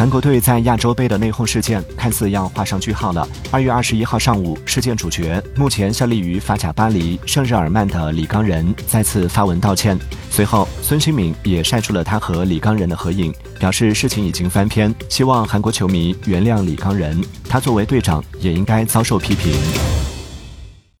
韩国队在亚洲杯的内讧事件看似要画上句号了。二月二十一号上午，事件主角目前效力于法甲巴黎圣日耳曼的李刚仁再次发文道歉。随后，孙兴敏也晒出了他和李刚仁的合影，表示事情已经翻篇，希望韩国球迷原谅李刚仁，他作为队长也应该遭受批评。